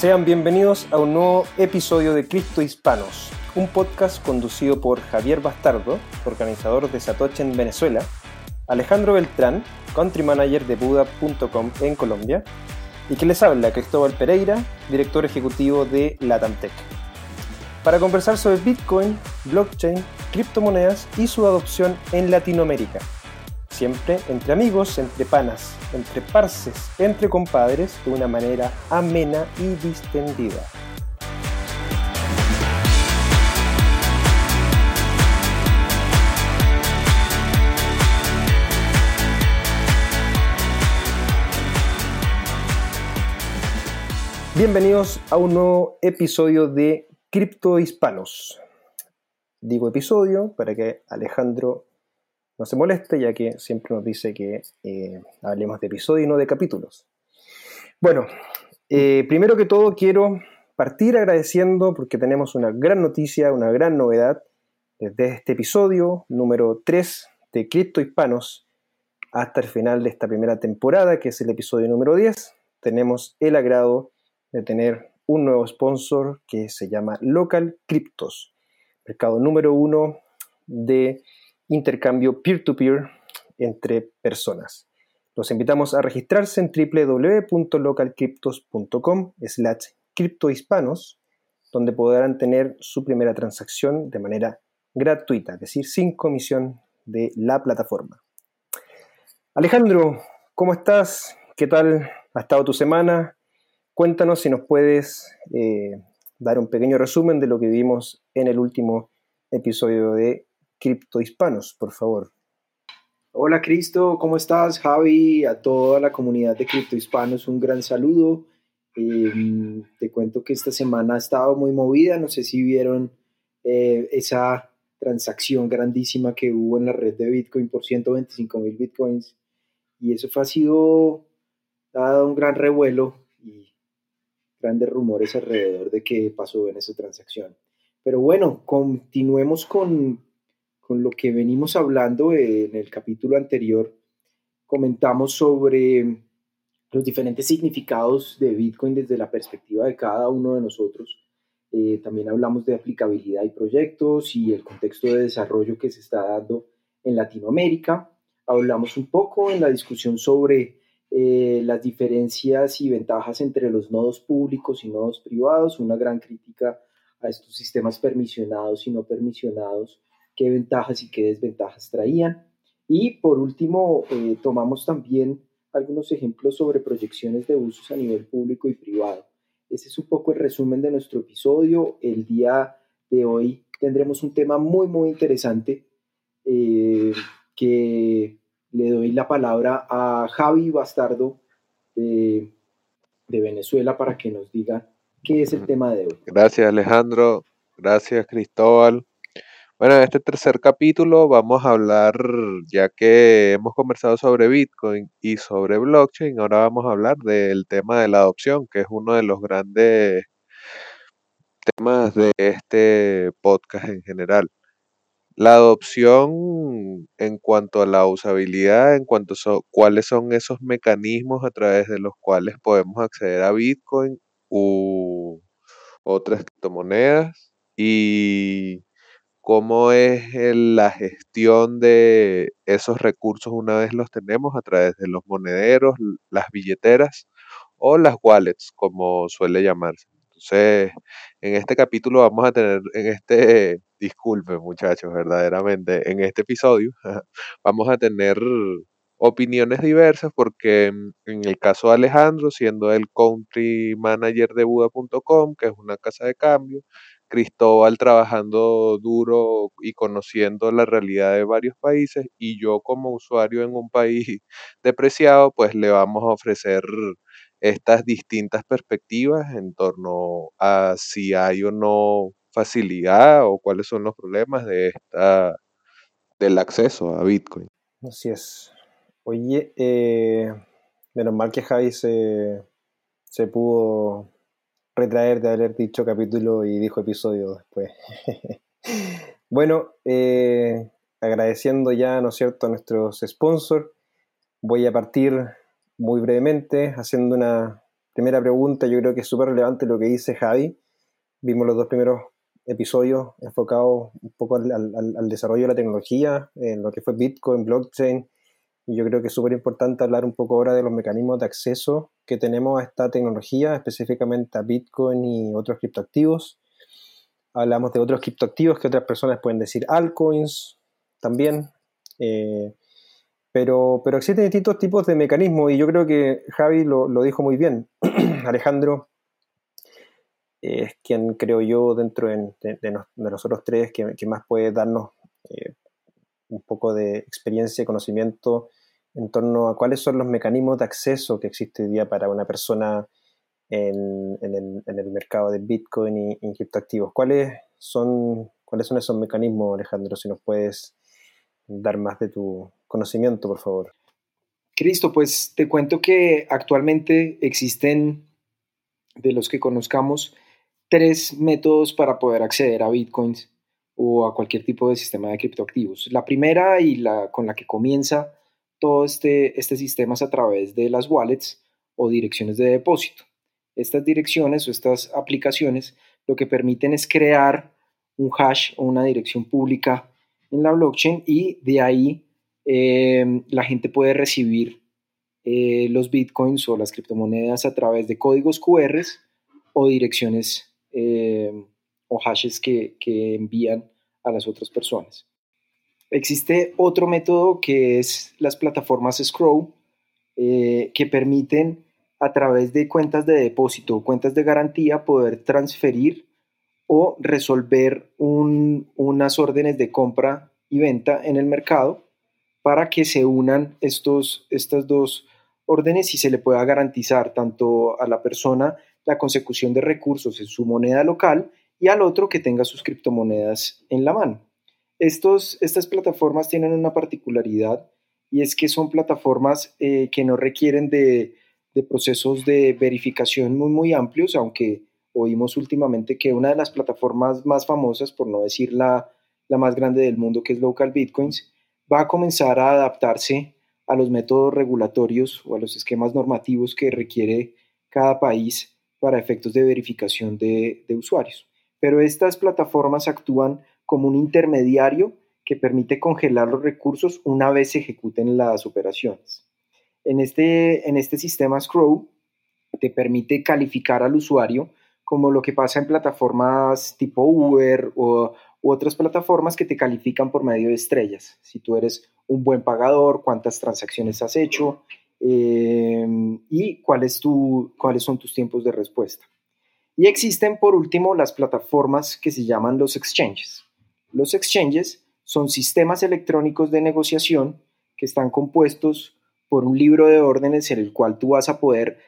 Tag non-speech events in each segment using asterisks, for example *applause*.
Sean bienvenidos a un nuevo episodio de Cristo Hispanos, un podcast conducido por Javier Bastardo, organizador de Satoche en Venezuela, Alejandro Beltrán, country manager de Buda.com en Colombia, y que les habla Cristóbal Pereira, director ejecutivo de Latamtech, para conversar sobre Bitcoin, blockchain, criptomonedas y su adopción en Latinoamérica. Siempre entre amigos, entre panas, entre parces, entre compadres, de una manera amena y distendida. Bienvenidos a un nuevo episodio de Cripto Hispanos. Digo episodio para que Alejandro no se moleste, ya que siempre nos dice que eh, hablemos de episodio y no de capítulos. Bueno, eh, primero que todo quiero partir agradeciendo porque tenemos una gran noticia, una gran novedad desde este episodio número 3 de Cripto Hispanos hasta el final de esta primera temporada, que es el episodio número 10. Tenemos el agrado de tener un nuevo sponsor que se llama Local Cryptos, mercado número uno de intercambio peer-to-peer entre personas. Los invitamos a registrarse en www.localcryptos.com slash criptohispanos, donde podrán tener su primera transacción de manera gratuita, es decir, sin comisión de la plataforma. Alejandro, ¿cómo estás? ¿Qué tal ha estado tu semana? Cuéntanos si nos puedes eh, dar un pequeño resumen de lo que vimos en el último episodio de Cripto Hispanos, por favor. Hola Cristo, ¿cómo estás? Javi, a toda la comunidad de Cripto Hispanos, un gran saludo. Em, te cuento que esta semana ha estado muy movida, no sé si vieron eh, esa transacción grandísima que hubo en la red de Bitcoin por 125 mil Bitcoins. Y eso ha sido, dado un gran revuelo y grandes rumores alrededor de qué pasó en esa transacción. Pero bueno, continuemos con, con lo que venimos hablando en el capítulo anterior, comentamos sobre los diferentes significados de Bitcoin desde la perspectiva de cada uno de nosotros. Eh, también hablamos de aplicabilidad y proyectos y el contexto de desarrollo que se está dando en Latinoamérica. Hablamos un poco en la discusión sobre eh, las diferencias y ventajas entre los nodos públicos y nodos privados, una gran crítica a estos sistemas permisionados y no permisionados qué ventajas y qué desventajas traían. Y por último, eh, tomamos también algunos ejemplos sobre proyecciones de usos a nivel público y privado. Ese es un poco el resumen de nuestro episodio. El día de hoy tendremos un tema muy, muy interesante eh, que le doy la palabra a Javi Bastardo de, de Venezuela para que nos diga qué es el tema de hoy. Gracias Alejandro, gracias Cristóbal. Bueno, en este tercer capítulo vamos a hablar, ya que hemos conversado sobre Bitcoin y sobre blockchain, ahora vamos a hablar del tema de la adopción, que es uno de los grandes temas de este podcast en general. La adopción en cuanto a la usabilidad, en cuanto a cuáles son esos mecanismos a través de los cuales podemos acceder a Bitcoin u otras criptomonedas y cómo es la gestión de esos recursos una vez los tenemos a través de los monederos, las billeteras o las wallets, como suele llamarse. Entonces, en este capítulo vamos a tener, en este, *laughs* disculpe muchachos, verdaderamente, en este episodio vamos a tener opiniones diversas porque mm, en el caso de Alejandro, siendo el country manager de Buda.com, que es una casa de cambio, Cristóbal trabajando duro y conociendo la realidad de varios países y yo como usuario en un país *laughs* depreciado, pues le vamos a ofrecer estas distintas perspectivas en torno a si hay o no facilidad o cuáles son los problemas de esta del acceso a Bitcoin. Así es. Oye, eh, menos mal que Javi se, se pudo retraer de haber dicho capítulo y dijo episodio después. *laughs* bueno, eh, agradeciendo ya, ¿no es cierto?, a nuestros sponsors, voy a partir muy brevemente haciendo una primera pregunta, yo creo que es súper relevante lo que dice Javi. Vimos los dos primeros episodios enfocados un poco al, desarrollo de la tecnología, en lo que fue Bitcoin, blockchain, y yo creo que es súper importante hablar un poco ahora de los mecanismos de acceso que tenemos a esta tecnología, específicamente a Bitcoin y otros criptoactivos. Hablamos de otros criptoactivos que otras personas pueden decir altcoins también. Eh, pero, pero existen distintos tipos de mecanismos y yo creo que Javi lo, dijo muy bien. *clears throat* Alejandro es quien creo yo dentro de, nosotros tres que, más puede darnos eh, un poco de experiencia y conocimiento en torno a cuáles son los mecanismos de acceso que existe hoy día para una persona en, el, mercado de Bitcoin y, y criptoactivos. ¿Cuáles son, ¿Cuáles son esos mecanismos, Alejandro? Si nos puedes dar más de tu conocimiento, por favor. Cristo, pues te cuento que actualmente existen, de los que conozcamos, tres métodos para poder acceder a bitcoins o a cualquier tipo de sistema de criptoactivos. La primera y la con la que comienza todo este, este sistema es a través de las wallets o direcciones de depósito. Estas direcciones o estas aplicaciones lo que permiten es crear un hash o una dirección pública en la blockchain y de ahí eh, la gente puede recibir eh, los bitcoins o las criptomonedas a través de códigos QR o direcciones eh, o hashes que, envían a las otras personas. Existe otro método que es las plataformas Scroll que permiten a través de cuentas de depósito o cuentas de garantía poder transferir o resolver unas órdenes de compra y venta en el mercado para que se unan estos, estas dos órdenes y se le pueda garantizar tanto a la persona la consecución de recursos en su moneda local y al otro que tenga sus criptomonedas en la mano. Estos, estas plataformas tienen una particularidad y es que son plataformas eh, que no requieren de, procesos de verificación muy, muy amplios, aunque oímos últimamente que una de las plataformas más famosas, por no decir la, la más grande del mundo, que es Local Bitcoins, va a comenzar a adaptarse a los métodos regulatorios o a los esquemas normativos que requiere cada país para efectos de verificación de, usuarios. Pero estas plataformas actúan como un intermediario que permite congelar los recursos una vez se ejecuten las operaciones. En este, en este sistema Scroll te permite calificar al usuario como lo que pasa en plataformas tipo Uber o, otras plataformas que te califican por medio de estrellas. Si tú eres un buen pagador, cuántas transacciones has hecho em, y cuáles son tus tiempos de respuesta. Y existen, por último, las plataformas que se llaman los exchanges. Los exchanges son sistemas electrónicos de negociación que están compuestos por un libro de órdenes en el cual tú vas a poder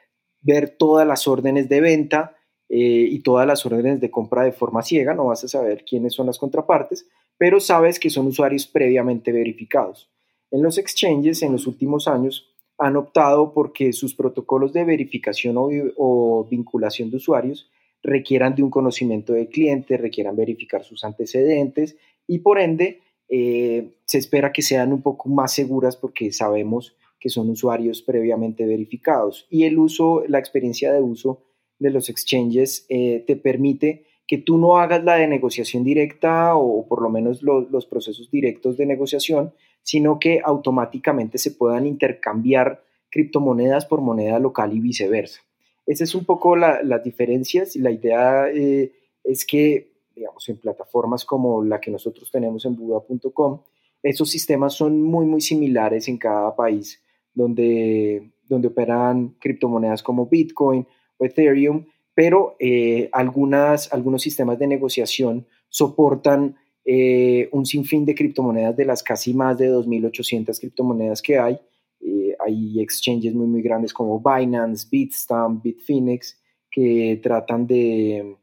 ver todas las órdenes de venta, eh, y todas las órdenes de compra de forma ciega, no vas a saber quiénes son las contrapartes, pero sabes que son usuarios previamente verificados. En los exchanges en los últimos años han optado porque sus protocolos de verificación o, vinculación de usuarios requieran de un conocimiento del cliente, requieran verificar sus antecedentes y por ende eh, se espera que sean un poco más seguras porque sabemos que son usuarios previamente verificados y el uso, la experiencia de uso de los exchanges eh, te permite que tú no hagas la de negociación directa o por lo menos los procesos directos de negociación, sino que automáticamente se puedan intercambiar criptomonedas por moneda local y viceversa. Esas es un poco las diferencias la idea eh, es que, digamos, en plataformas como la que nosotros tenemos en Buda.com, esos sistemas son muy, muy similares en cada país donde, donde operan criptomonedas como Bitcoin, Ethereum, pero eh, algunas, algunos sistemas de negociación soportan eh, un sinfín de criptomonedas de las casi más de 2.800 criptomonedas que hay. Eh, exchanges muy, muy grandes como Binance, Bitstamp, Bitfinex, que tratan de,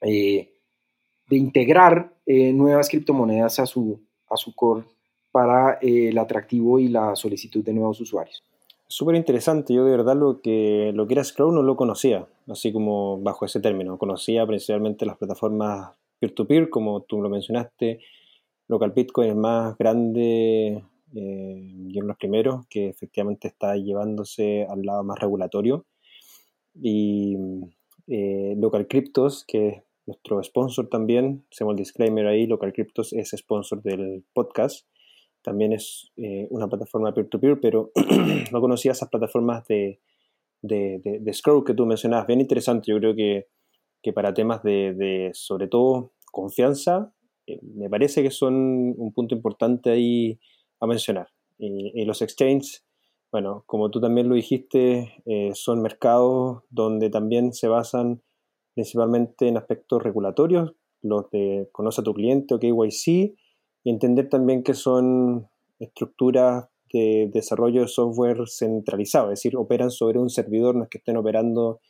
de integrar nuevas criptomonedas a su, a su core para el atractivo y la solicitud de nuevos usuarios súper interesante. Yo de verdad lo que, lo que era Scroll no lo conocía, así como bajo ese término. Conocía principalmente las plataformas peer-to-peer, como tú lo mencionaste. Local Bitcoin es más grande eh, y de los primeros que efectivamente está llevándose al lado más regulatorio. y eh, Local Cryptos, que es nuestro sponsor también, hacemos el disclaimer ahí, Local Cryptos es sponsor del podcast, también es eh, una plataforma peer-to-peer, pero *clears throat* no conocía esas plataformas de, de, de, Scroll que tú mencionabas, bien interesante, yo creo que, que para temas de, sobre todo, confianza, eh, me parece que son un punto importante ahí a mencionar. Y, los exchanges, bueno, como tú también lo dijiste, eh, son mercados donde también se basan principalmente en aspectos regulatorios, los de conoce a tu cliente o KYC, y entender también que son estructuras de desarrollo de software centralizado, es decir, operan sobre un servidor, no es que estén operando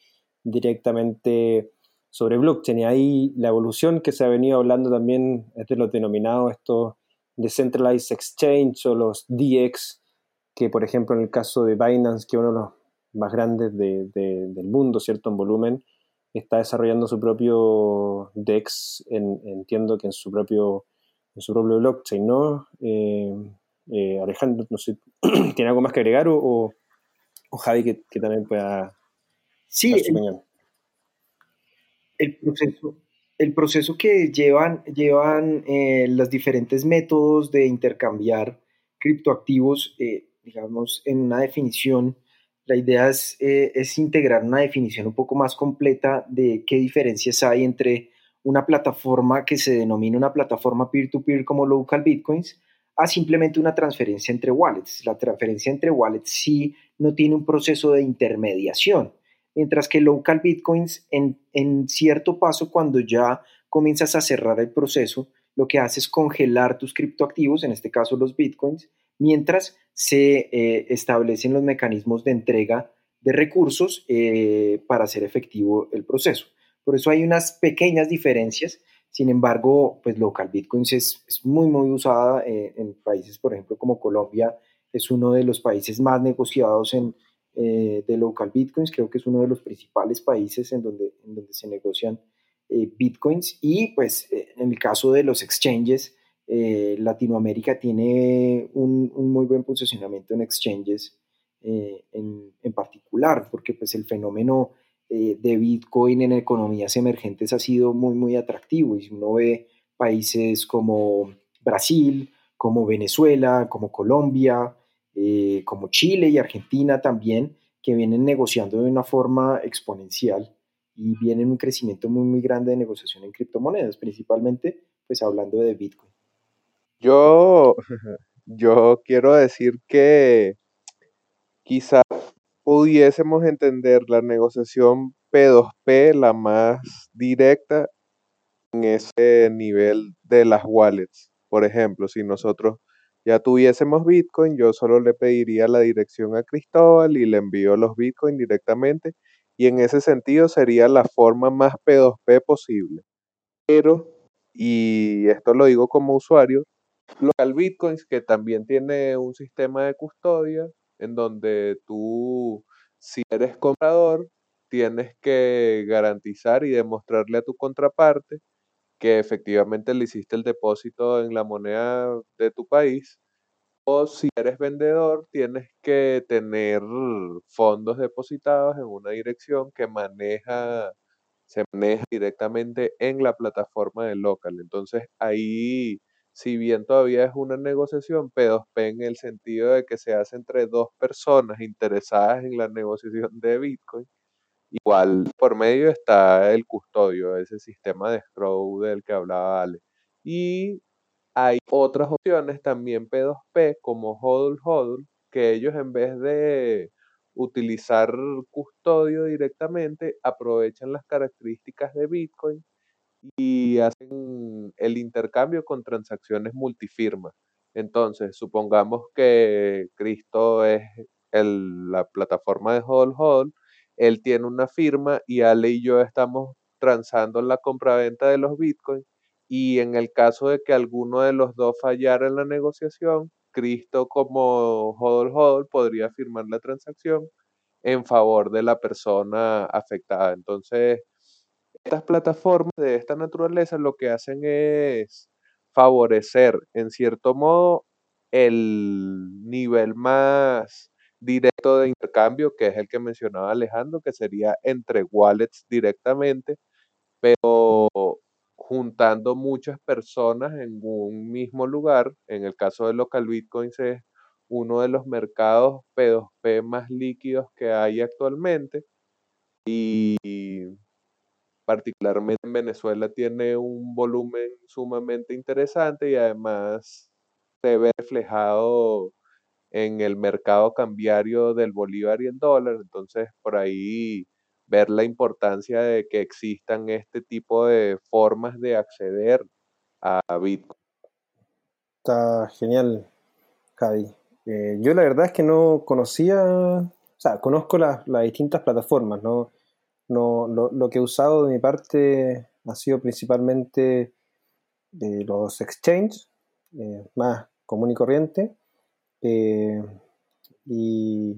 directamente sobre blockchain. Y ahí la evolución que se ha venido hablando también es de los denominados estos Decentralized Exchange o los DX, que por ejemplo en el caso de Binance, que es uno de los más grandes del mundo, ¿cierto? En volumen, está desarrollando su propio DEX, entiendo que en su propio, en su propio blockchain, ¿no? Eh, eh, Alejandro, no sé, *clears throat* ¿tiene algo más que agregar o, Javi que, también pueda... Sí, el, proceso, el proceso que llevan, llevan eh, los diferentes métodos de intercambiar criptoactivos, eh, digamos, en una definición, la idea es, es integrar una definición un poco más completa de qué diferencias hay entre una plataforma que se denomina una plataforma peer-to-peer -peer como Local Bitcoins a simplemente una transferencia entre wallets. La transferencia entre wallets sí no tiene un proceso de intermediación, mientras que local bitcoins en, en cierto paso cuando ya comienzas a cerrar el proceso, lo que hace es congelar tus criptoactivos, en este caso los bitcoins, mientras se eh, establecen los mecanismos de entrega de recursos eh, para hacer efectivo el proceso. Por eso hay unas pequeñas diferencias sin embargo, pues local bitcoins es, es muy, muy usada eh, en países, por ejemplo, como Colombia, es uno de los países más negociados en, eh, de local bitcoins, creo que es uno de los principales países en donde, en donde se negocian eh, bitcoins y pues en el caso de los exchanges, Latinoamérica tiene un, un, muy buen posicionamiento en exchanges en, en, particular, porque pues el fenómeno eh, de Bitcoin en economías emergentes ha sido muy, muy atractivo. Y si uno ve países como Brasil, como Venezuela, como Colombia, eh, como Chile y Argentina también, que vienen negociando de una forma exponencial y vienen un crecimiento muy, muy grande de negociación en criptomonedas, principalmente pues hablando de Bitcoin. Yo, *laughs* yo quiero decir que quizás pudiésemos entender la negociación P2P, la más directa, en ese nivel de las wallets. Por ejemplo, si nosotros ya tuviésemos Bitcoin, yo solo le pediría la dirección a Cristóbal y le envío los Bitcoin directamente. Y en ese sentido sería la forma más P2P posible. Pero, y esto lo digo como usuario, local Bitcoins, que también tiene un sistema de custodia, en donde tú, si eres comprador, tienes que garantizar y demostrarle a tu contraparte que efectivamente le hiciste el depósito en la moneda de tu país. O si eres vendedor, tienes que tener fondos depositados en una dirección que maneja, se maneja directamente en la plataforma de local. Entonces ahí si bien todavía es una negociación P2P en el sentido de que se hace entre dos personas interesadas en la negociación de Bitcoin, igual por medio está el custodio, ese sistema de escrow del que hablaba Ale. Y hay otras opciones también P2P como HODL HODL, que ellos en vez de utilizar custodio directamente, aprovechan las características de Bitcoin y hacen el intercambio con transacciones multifirma. Entonces, supongamos que Cristo es la plataforma de Hodl Hodl, él tiene una firma y Ale y yo estamos transando la compraventa de los bitcoins y en el caso de que alguno de los dos fallara en la negociación, Cristo como Hodl Hodl podría firmar la transacción en favor de la persona afectada. Entonces, estas plataformas de esta naturaleza lo que hacen es favorecer, en cierto modo, el nivel más directo de intercambio, que es el que mencionaba Alejandro, que sería entre wallets directamente, pero juntando muchas personas en un mismo lugar. En el caso de local bitcoins es uno de los mercados P2P más líquidos que hay actualmente y particularmente en Venezuela tiene un volumen sumamente interesante y además se ve reflejado en el mercado cambiario del bolívar y el dólar. Entonces, por ahí ver la importancia de que existan este tipo de formas de acceder a Bitcoin. Está genial, Javi. Eh, yo la verdad es que no conocía, o sea, conozco las, distintas plataformas, ¿no? no lo, que he usado de mi parte ha sido principalmente de los exchanges, eh, más común y corriente, eh, y,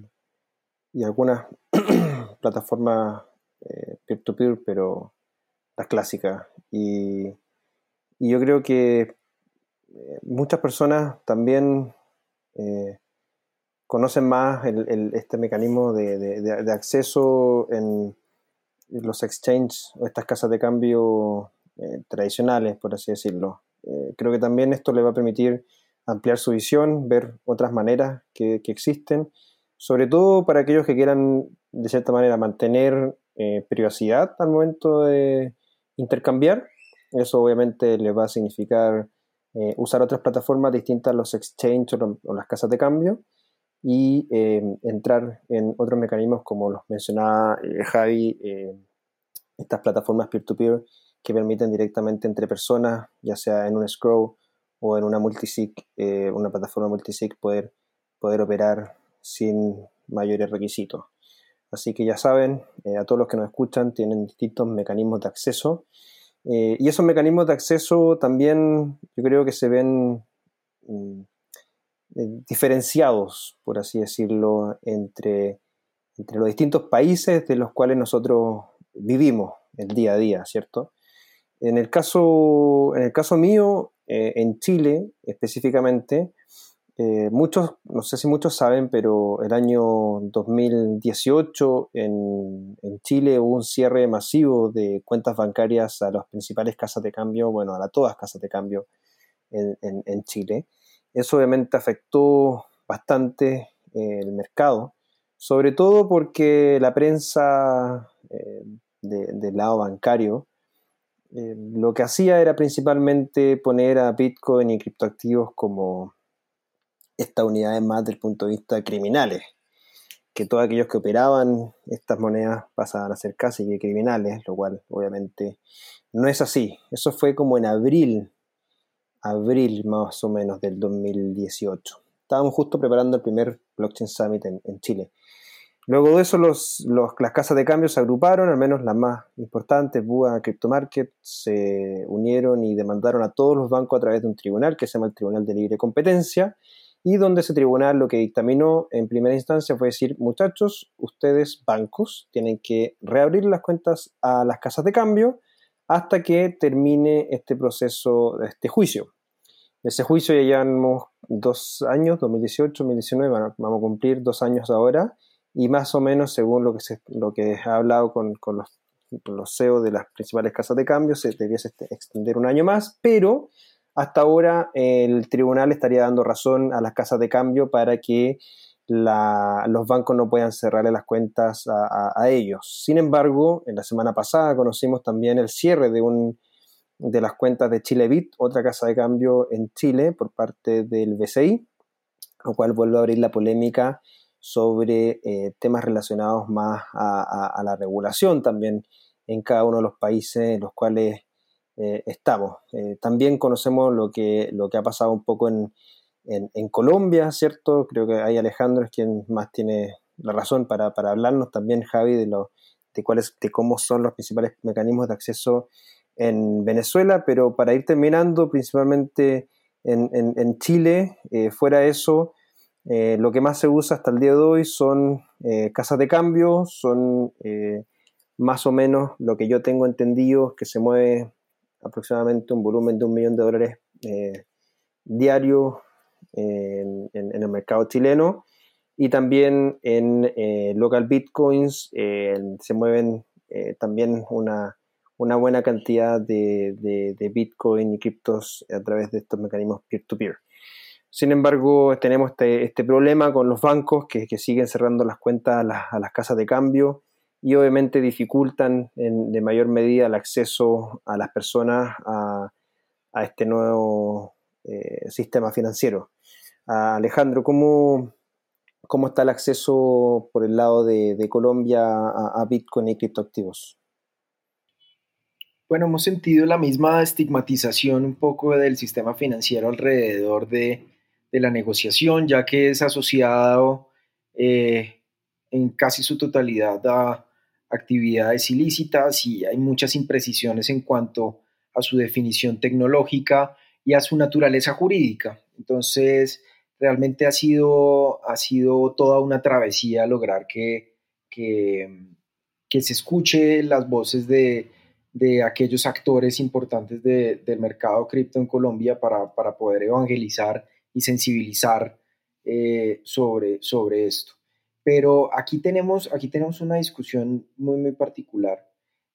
y, algunas *clears throat* plataformas eh, peer-to-peer, pero las clásicas. Y, y yo creo que eh, muchas personas también conocen más este mecanismo de, acceso en, los exchanges o estas casas de cambio tradicionales, por así decirlo. creo que también esto le va a permitir ampliar su visión, ver otras maneras que, que existen, sobre todo para aquellos que quieran, de cierta manera, mantener eh, privacidad al momento de intercambiar. Eso obviamente le va a significar eh, usar otras plataformas distintas a los exchanges o, las casas de cambio y eh, entrar en otros mecanismos como los mencionaba Javi, estas plataformas peer-to-peer que permiten directamente entre personas, ya sea en un scroll o en una multisig, una plataforma multisig, poder, poder operar sin mayores requisitos. Así que ya saben, eh, a todos los que nos escuchan, tienen distintos mecanismos de acceso. Eh, y esos mecanismos de acceso también yo creo que se ven mm, eh, diferenciados, por así decirlo, entre, entre los distintos países de los cuales nosotros vivimos el día a día, ¿cierto? En el caso, en el caso mío, en Chile específicamente, eh, muchos, no sé si muchos saben, pero el año 2018 en, Chile hubo un cierre masivo de cuentas bancarias a las principales casas de cambio, bueno, a todas casas de cambio en, Chile. Eso obviamente afectó bastante eh, el mercado, sobre todo porque la prensa eh, del lado bancario lo que hacía era principalmente poner a Bitcoin y criptoactivos como estas unidades más desde el punto de vista criminales, que todos aquellos que operaban estas monedas pasaban a ser casi que criminales, lo cual obviamente no es así. Eso fue como en abril, abril más o menos del 2018. Estábamos justo preparando el primer Blockchain Summit en, Chile. Luego de eso, las casas de cambio se agruparon, al menos las más importantes, BUA, Crypto Market, se unieron y demandaron a todos los bancos a través de un tribunal que se llama el Tribunal de Libre Competencia, y donde ese tribunal lo que dictaminó en primera instancia fue decir, muchachos, ustedes bancos tienen que reabrir las cuentas a las casas de cambio hasta que termine este proceso, este juicio. Ese juicio ya llevamos dos años, 2018, 2019, vamos a cumplir dos años ahora, y más o menos según lo que, se, lo que he hablado con, con los, los CEO de las principales casas de cambio, se debiese extender un año más, pero hasta ahora el tribunal estaría dando razón a las casas de cambio para que los bancos no puedan cerrarle las cuentas a, ellos. Sin embargo, en la semana pasada conocimos también el cierre de, un, de las cuentas de Chilebit, otra casa de cambio en Chile, por parte del BCI, lo cual vuelve a abrir la polémica sobre eh, temas relacionados más a, a, la regulación también en cada uno de los países en los cuales eh, estamos. Eh, también conocemos lo que, lo que ha pasado un poco en, en, Colombia, ¿cierto? Creo que ahí Alejandro es quien más tiene la razón para, para hablarnos, también Javi, de, lo, de, cuáles, de cómo son los principales mecanismos de acceso en Venezuela, pero para ir terminando, principalmente en, en Chile, fuera de eso, lo que más se usa hasta el día de hoy son casas de cambio, son más o menos lo que yo tengo entendido que se mueve aproximadamente un volumen de un millón de dólares eh, diario en, el mercado chileno. y también en eh, local bitcoins se mueven también una, buena cantidad de, de, bitcoin y criptos a través de estos mecanismos peer-to-peer. Sin embargo, tenemos este, este, problema con los bancos que, siguen cerrando las cuentas a las, a casas de cambio y obviamente dificultan en, de mayor medida el acceso a las personas a, este nuevo eh, sistema financiero. Alejandro, ¿cómo, ¿cómo, está el acceso por el lado de, Colombia a, Bitcoin y criptoactivos? Bueno, hemos sentido la misma estigmatización un poco del sistema financiero alrededor de, la negociación, ya que es asociado eh, en casi su totalidad a, actividades ilícitas y hay muchas imprecisiones en cuanto a su definición tecnológica y a su naturaleza jurídica. Entonces, realmente ha sido, ha sido toda una travesía lograr que, que, se escuche las voces de, aquellos actores importantes del mercado cripto en Colombia para, poder evangelizar y sensibilizar eh, sobre, sobre esto. Pero aquí tenemos, aquí tenemos una discusión muy, muy particular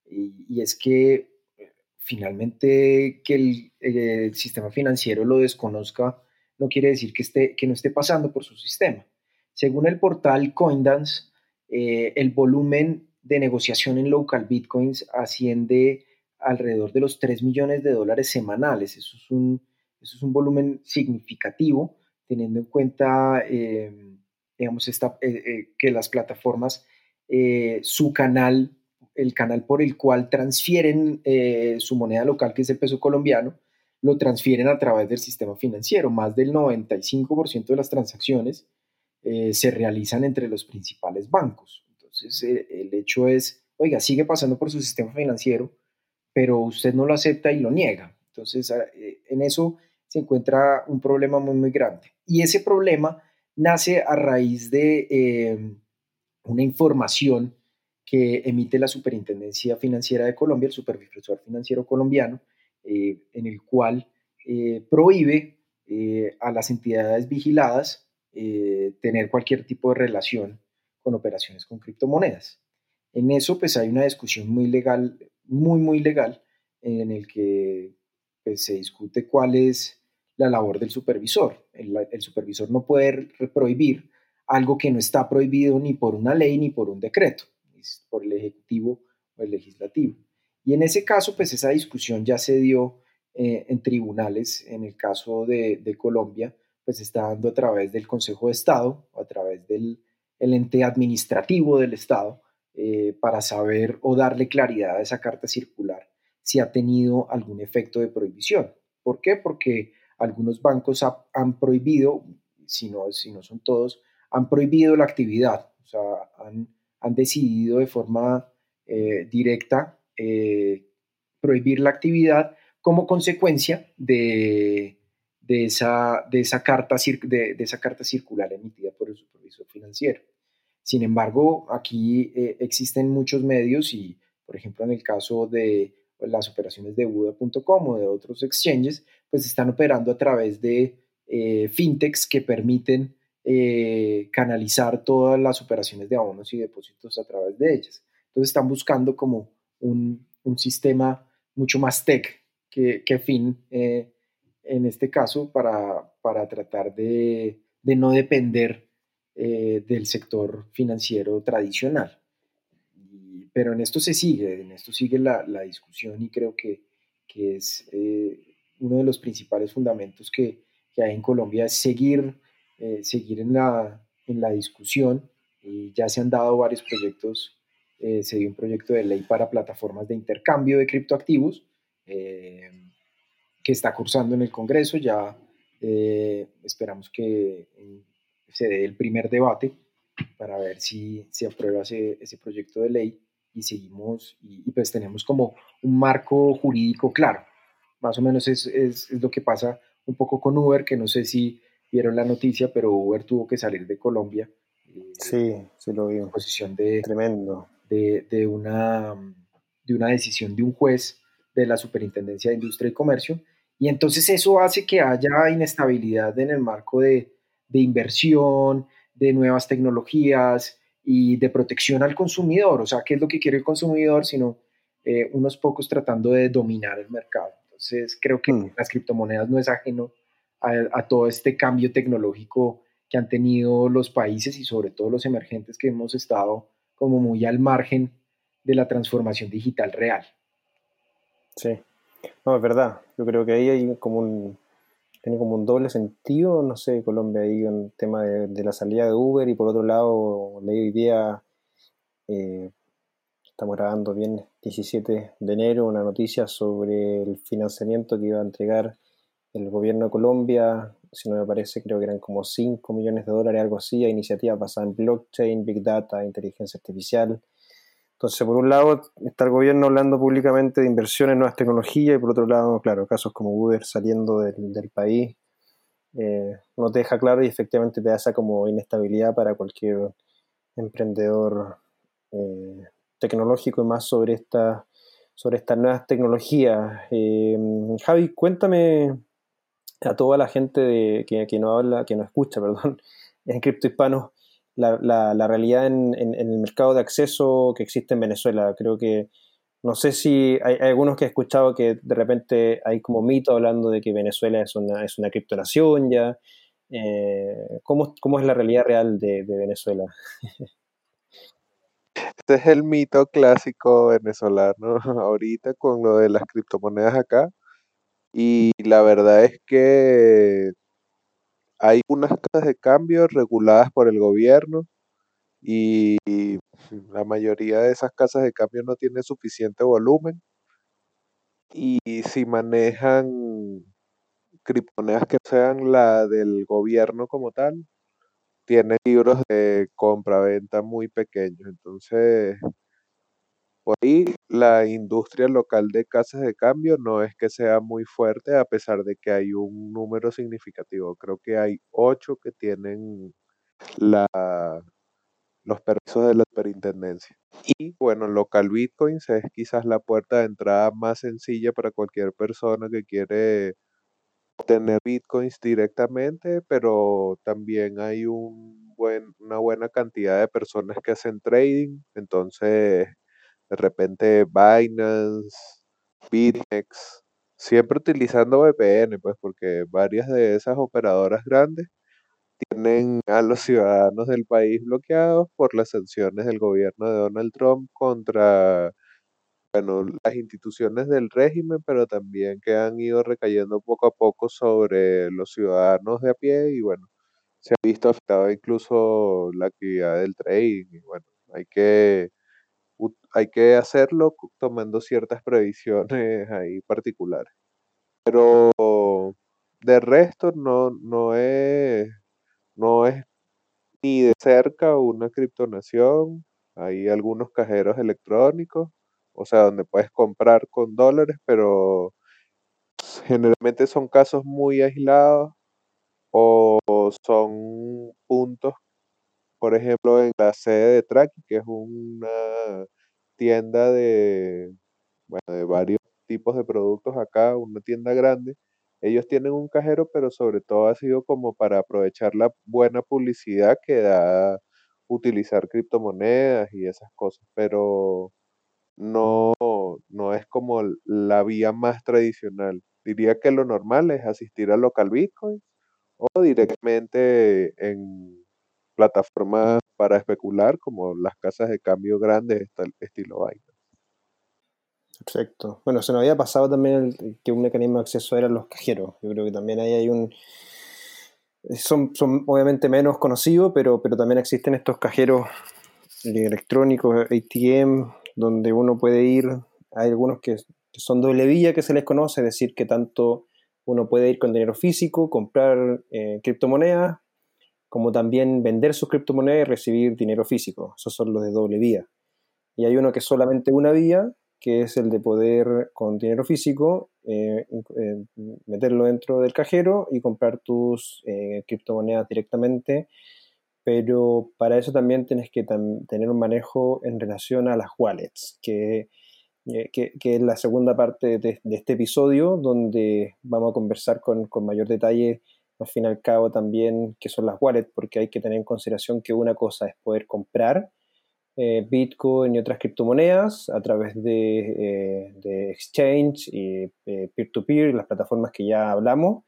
y, es que eh, finalmente que el, sistema financiero lo desconozca no quiere decir que, esté, que no esté pasando por su sistema. Según el portal Coindance, eh, el volumen de negociación en local bitcoins asciende alrededor de los 3 millones de dólares semanales. Eso es un, eso es un volumen significativo, teniendo en cuenta eh, digamos, esta, eh, eh, que las plataformas, eh, su canal, el canal por el cual transfieren su moneda local, que es el peso colombiano, lo transfieren a través del sistema financiero. Más del 95% de las transacciones se realizan entre los principales bancos. Entonces, el hecho es, oiga, sigue pasando por su sistema financiero, pero usted no lo acepta y lo niega. Entonces, en eso se encuentra un problema muy, muy grande. Y ese problema nace a raíz de eh, una información que emite la Superintendencia Financiera de Colombia, el Supervisor Financiero Colombiano, eh, en el cual eh, prohíbe a las entidades vigiladas tener cualquier tipo de relación con operaciones con criptomonedas. En eso, pues hay una discusión muy legal, muy, muy legal, en el que se discute cuál es la labor del supervisor. El, supervisor no puede prohibir algo que no está prohibido ni por una ley ni por un decreto, por el Ejecutivo o el Legislativo. Y en ese caso, pues esa discusión ya se dio eh, en tribunales. En el caso de, Colombia, pues está dando a través del Consejo de Estado, a través del ente administrativo del Estado, eh, para saber o darle claridad a esa carta circular si ha tenido algún efecto de prohibición. ¿Por qué? Porque algunos bancos han prohibido, si no, si no son todos, han prohibido la actividad, o sea, han, decidido de forma eh, directa eh, prohibir la actividad como consecuencia de, esa, de, esa carta, de, esa carta circular emitida por el supervisor financiero. Sin embargo, aquí eh, existen muchos medios y, por ejemplo, en el caso de las operaciones de Buda.com o de otros exchanges, pues están operando a través de eh, fintechs que permiten eh, canalizar todas las operaciones de abonos y depósitos a través de ellas. Entonces están buscando como un, sistema mucho más tech que, que fin eh, en este caso para, tratar de, no depender del sector financiero tradicional. Pero en esto se sigue, en esto sigue la, discusión y creo que, que es uno de los principales fundamentos que, hay en Colombia es seguir, eh, seguir en, la, en la discusión. Y ya se han dado varios proyectos, eh, se dio un proyecto de ley para plataformas de intercambio de criptoactivos eh, que está cursando en el Congreso. Ya esperamos que se dé el primer debate para ver si se aprueba ese, ese proyecto de ley y seguimos y, y, pues tenemos como un marco jurídico claro más o menos es, es, lo que pasa un poco con Uber, que no sé si vieron la noticia, pero Uber tuvo que salir de Colombia. Eh, sí, se lo vi. En posición de, Tremendo. De, de, una, de una decisión de un juez de la Superintendencia de Industria y Comercio. Y entonces eso hace que haya inestabilidad en el marco de, de inversión, de nuevas tecnologías y de protección al consumidor. O sea, ¿qué es lo que quiere el consumidor? Sino eh, unos pocos tratando de dominar el mercado. Entonces, creo que mm. las criptomonedas no es ajeno a, todo este cambio tecnológico que han tenido los países y sobre todo los emergentes que hemos estado como muy al margen de la transformación digital real. Sí, no, es verdad. Yo creo que ahí hay como un, tiene como un doble sentido, no sé, Colombia, hay un tema de, la salida de Uber y por otro lado, leí hoy día, eh, estamos grabando bien 17 de enero, una noticia sobre el financiamiento que iba a entregar el gobierno de Colombia, si no me parece, creo que eran como 5 millones de dólares, algo así, a iniciativas basadas en blockchain, big data, inteligencia artificial. Entonces, por un lado, está el gobierno hablando públicamente de inversiones en nuevas tecnologías y por otro lado, claro, casos como Uber saliendo del, país, eh, no te deja claro y efectivamente te da esa como inestabilidad para cualquier emprendedor eh, tecnológico y más sobre, esta, sobre estas nuevas tecnologías. Eh, Javi, cuéntame a toda la gente de, que, que, no habla, que no escucha, *laughs* perdón, en cripto hispano, la, realidad en, el mercado de acceso que existe en Venezuela. Creo que, no sé si hay, algunos que he escuchado que de repente hay como mito hablando de que Venezuela es una, es una criptonación ya. Eh, ¿cómo, ¿cómo, es la realidad real de Venezuela? *laughs* Este es el mito clásico venezolano *laughs* ahorita con lo de las criptomonedas acá. Y la verdad es que hay unas casas de cambio reguladas por el gobierno y la mayoría de esas casas de cambio no tiene suficiente volumen. Y si manejan criptomonedas que sean la del gobierno como tal, tienen libros de compra-venta muy pequeños. Entonces, por ahí la industria local de casas de cambio no es que sea muy fuerte a pesar de que hay un número significativo. Creo que hay ocho que tienen la, los permisos de la superintendencia. Y bueno, local bitcoins es quizás la puerta de entrada más sencilla para cualquier persona que quiere obtener bitcoins directamente, pero también hay un buen, una buena cantidad de personas que hacen trading. Entonces, de repente Binance, BitMEX, siempre utilizando VPN, pues porque varias de esas operadoras grandes tienen a los ciudadanos del país bloqueados por las sanciones del gobierno de Donald Trump contra bueno, las instituciones del régimen, pero también que han ido recayendo poco a poco sobre los ciudadanos de a pie y bueno, se ha visto afectada incluso la actividad del trading y bueno, hay que hay que hacerlo tomando ciertas previsiones ahí particulares. Pero de resto no, no, es, no es ni de cerca una criptonación. Hay algunos cajeros electrónicos, o sea, donde puedes comprar con dólares, pero generalmente son casos muy aislados o son puntos por ejemplo, en la sede de Traki, que es una tienda de, bueno, de varios tipos de productos acá, una tienda grande, ellos tienen un cajero, pero sobre todo ha sido como para aprovechar la buena publicidad que da utilizar criptomonedas y esas cosas, pero no, no es como la vía más tradicional. Diría que lo normal es asistir al local Bitcoin o directamente en plataformas para especular como las casas de cambio grandes estilo Binance. Perfecto. Bueno, se nos había pasado también que un mecanismo de acceso eran los cajeros. Yo creo que también ahí hay un... Son, son obviamente menos conocidos, pero, pero también existen estos cajeros electrónicos, ATM, donde uno puede ir. Hay algunos que, son doble vía que se les conoce, es decir, que tanto uno puede ir con dinero físico, comprar eh, criptomonedas, como también vender sus criptomonedas y recibir dinero físico. Esos son los de doble vía. Y hay uno que es solamente una vía, que es el de poder con dinero físico eh, eh, meterlo dentro del cajero y comprar tus eh, criptomonedas directamente. Pero para eso también tienes que tener un manejo en relación a las wallets, que, que, es la segunda parte de, este episodio, donde vamos a conversar con, con mayor detalle al fin y al cabo también qué son las wallets, porque hay que tener en consideración que una cosa es poder comprar eh, Bitcoin y otras criptomonedas a través de, de exchange y peer-to-peer, las plataformas que ya hablamos,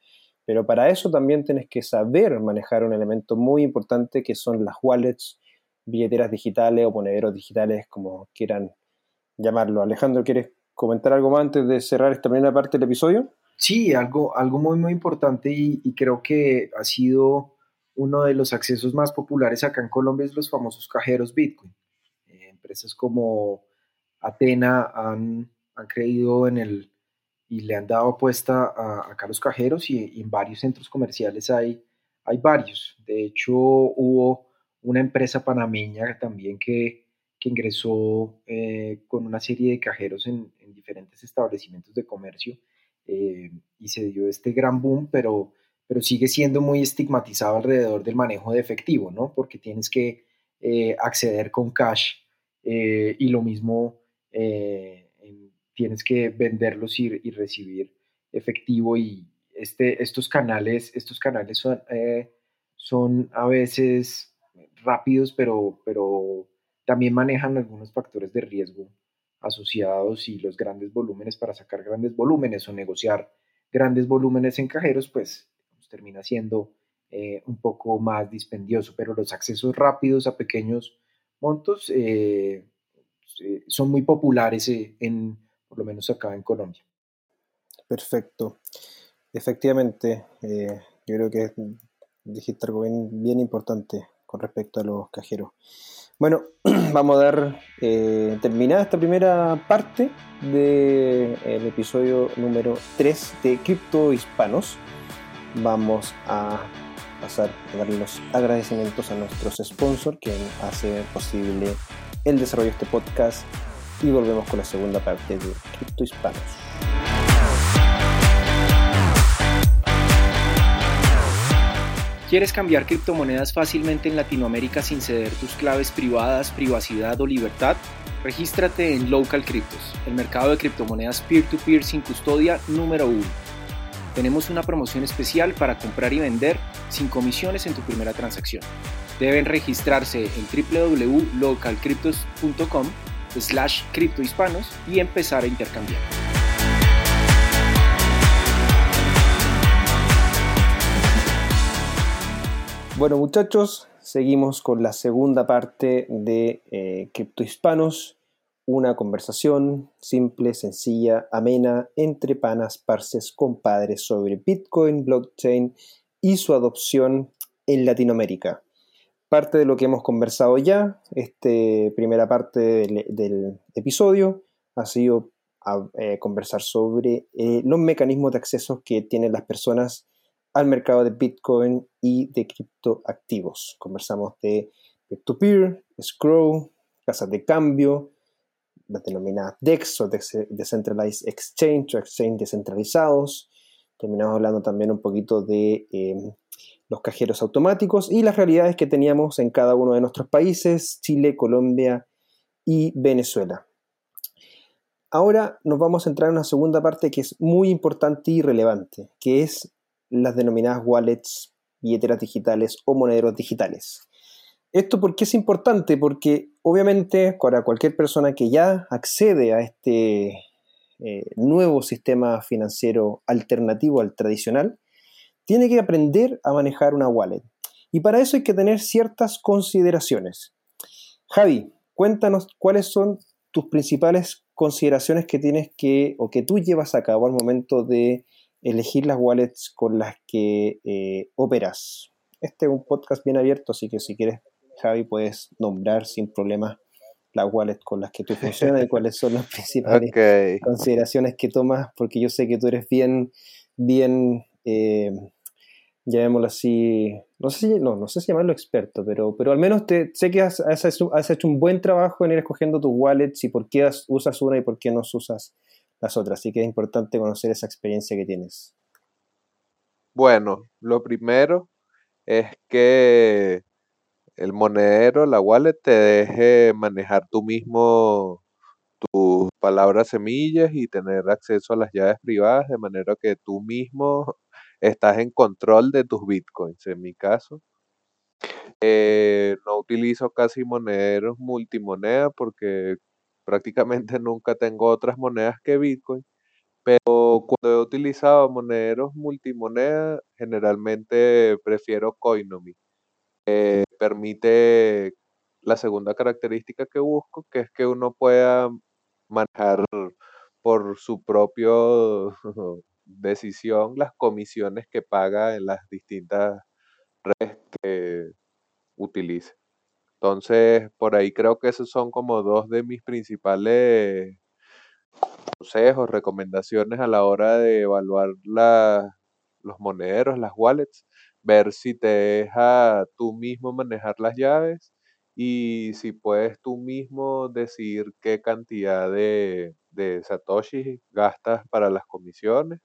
pero para eso también tienes que saber manejar un elemento muy importante que son las wallets, billeteras digitales o monederos digitales, como quieran llamarlo. Alejandro, ¿quieres comentar algo más antes de cerrar esta primera parte del episodio? Sí, algo, algo muy, muy importante y, creo que ha sido uno de los accesos más populares acá en Colombia es los famosos cajeros Bitcoin. Eh, empresas como Atena han, han, creído en el y le han dado apuesta a, acá los cajeros y, en varios centros comerciales hay, hay varios. De hecho, hubo una empresa panameña también que, que ingresó eh, con una serie de cajeros en, en diferentes establecimientos de comercio eh, y se dio este gran boom, pero, pero sigue siendo muy estigmatizado alrededor del manejo de efectivo, ¿no? Porque tienes que eh, acceder con cash eh, y lo mismo tienes que venderlos y, y, recibir efectivo y este, estos canales, estos canales son, son a veces rápidos, pero, pero también manejan algunos factores de riesgo asociados y los grandes volúmenes para sacar grandes volúmenes o negociar grandes volúmenes en cajeros, pues, termina siendo eh, un poco más dispendioso, pero los accesos rápidos a pequeños montos eh, eh, son muy populares en, por lo menos acá en Colombia. Perfecto. Efectivamente, yo creo que dijiste algo bien, bien importante con respecto a los cajeros. Bueno, *clears throat* vamos a dar eh, terminada esta primera parte del episodio número 3 de Cripto Hispanos. Vamos a pasar a dar los agradecimientos a nuestros sponsors que hace posible el desarrollo de este podcast y volvemos con la segunda parte de Cripto Hispanos. ¿Quieres cambiar criptomonedas fácilmente en Latinoamérica sin ceder tus claves privadas, privacidad o libertad? Regístrate en Local Cryptos, el mercado de criptomonedas peer-to-peer sin custodia número uno. Tenemos una promoción especial para comprar y vender sin comisiones en tu primera transacción. Deben registrarse en www.localcryptos.com slash criptohispanos y empezar a intercambiar. Bueno muchachos, seguimos con la segunda parte de eh, Cripto Hispanos, una conversación simple, sencilla, amena, entre panas, parces, compadres sobre Bitcoin, blockchain y su adopción en Latinoamérica. Parte de lo que hemos conversado ya, esta primera parte del, episodio, ha sido eh, conversar sobre eh, los mecanismos de acceso que tienen las personas al mercado de Bitcoin y de criptoactivos. Conversamos de peer-to-peer, scroll, casas de cambio, las denominadas DEX o Decentralized Exchange o Exchange descentralizados. Terminamos hablando también un poquito de em, los cajeros automáticos y las realidades que teníamos en cada uno de nuestros países, Chile, Colombia y Venezuela. Ahora nos vamos a entrar en una segunda parte que es muy importante y relevante, que es las denominadas wallets, billeteras digitales o monederos digitales. ¿Esto por qué es importante? Porque obviamente para cualquier persona que ya accede a este eh, nuevo sistema financiero alternativo al tradicional, tiene que aprender a manejar una wallet. Y para eso hay que tener ciertas consideraciones. Javi, cuéntanos cuáles son tus principales consideraciones que tienes que o que tú llevas a cabo al momento de elegir las wallets con las que eh, operas. Este es un podcast bien abierto, así que si quieres, Javi, puedes nombrar sin problema las wallets con las que tú funcionas y *laughs* cuáles son las principales consideraciones que tomas, porque yo sé que tú eres bien, bien, eh, llamémoslo así, no sé si, no, no sé si llamarlo experto, pero, pero al menos te, sé que has, has, hecho un buen trabajo en ir escogiendo tus wallets y por qué usas una y por qué no usas las otras. Así que es importante conocer esa experiencia que tienes. Bueno, lo primero es que el monedero, la wallet, te deje manejar tú mismo tus palabras semillas y tener acceso a las llaves privadas de manera que tú mismo estás en control de tus bitcoins. En mi caso, eh, no utilizo casi monederos multimoneda porque prácticamente nunca tengo otras monedas que bitcoin. Pero cuando he utilizado monederos multimoneda, generalmente prefiero Coinomi. permite la segunda característica que busco, que es que uno pueda manejar por su propia *laughs* decisión las comisiones que paga en las distintas redes que utilice. Entonces, por ahí creo que esos son como dos de mis principales consejos, recomendaciones a la hora de evaluar los monederos, las wallets, ver si te deja tú mismo manejar las llaves y si puedes tú mismo decidir qué cantidad de, de satoshi gastas para las comisiones.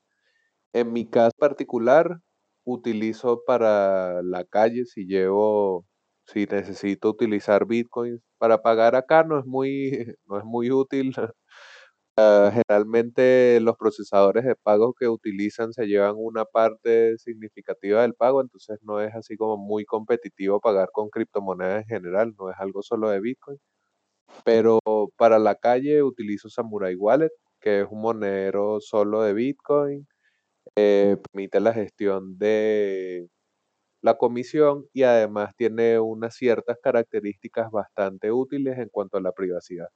En mi caso particular, utilizo para la calle si llevo, si necesito utilizar bitcoins para pagar acá, no es muy, *laughs* no es muy útil. *laughs* Ah, generalmente los procesadores de pago que utilizan se llevan una parte significativa del pago, entonces no es así como muy competitivo pagar con criptomonedas en general, no es algo solo de Bitcoin. Pero para la calle utilizo Samurai Wallet, que es un monedero solo de Bitcoin, eh, permite la gestión de la comisión y además tiene unas ciertas características bastante útiles en cuanto a la privacidad.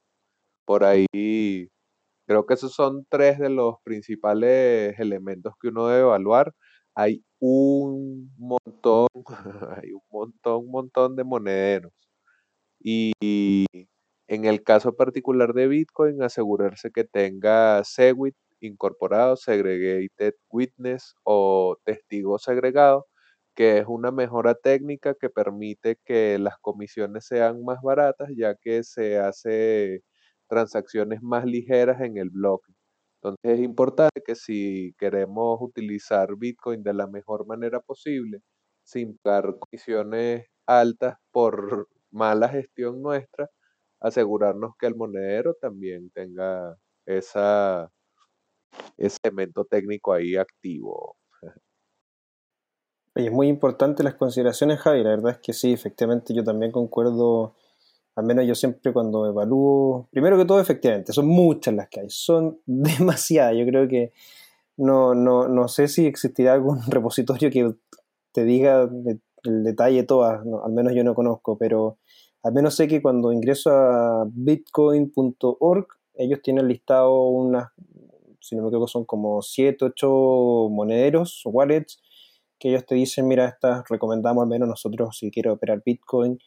Por ahí Creo que esos son tres de los principales elementos que uno debe evaluar. Hay un montón, *laughs* hay un montón, un montón de monederos. Y en el caso particular de Bitcoin, asegurarse que tenga Segwit incorporado, Segregated Witness o testigo segregado, que es una mejora técnica que permite que las comisiones sean más baratas, ya que se hace transacciones más ligeras en el bloque. Entonces es importante que si queremos utilizar Bitcoin de la mejor manera posible, sin pagar comisiones altas por *laughs* mala gestión nuestra, asegurarnos que el monedero también tenga esa, ese elemento técnico ahí activo. Es muy importante las consideraciones, Javi. La verdad es que sí, efectivamente yo también concuerdo al menos yo siempre cuando evalúo, primero que todo efectivamente, son muchas las que hay, son *laughs* demasiadas, yo creo que no, no, no sé si existirá algún *laughs* repositorio que te diga el detalle todas, al menos yo no conozco, pero al menos sé que cuando ingreso a bitcoin.org, ellos tienen listado unas, si no me equivoco, son como 7, 8 monederos o wallets que ellos te dicen, mira, estas recomendamos al menos nosotros si quiero operar Bitcoin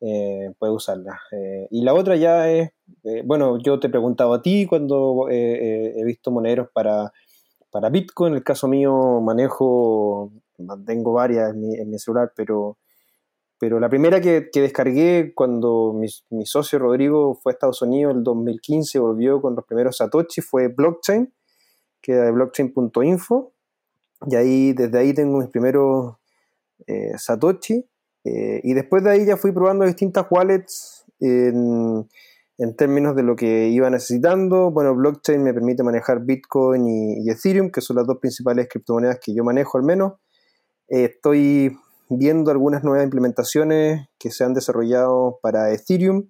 eh, puede usarla. Eh, y la otra ya es, eh, bueno, yo te he preguntado a ti cuando he visto monederos para, para Bitcoin, en el caso mío manejo, mantengo varias en mi, celular, pero, pero la primera que, descargué cuando mi, mi, socio Rodrigo fue a Estados Unidos el 2015, volvió con los primeros Satoshi, fue Blockchain, que era de blockchain.info, y ahí, desde ahí tengo mis primeros Satoshi. Eh, y después de ahí ya fui probando distintas wallets en, términos de lo que iba necesitando. Bueno, blockchain me permite manejar Bitcoin y, Ethereum, que son las dos principales criptomonedas que yo manejo al menos. Eh, estoy viendo algunas nuevas implementaciones que se han desarrollado para Ethereum.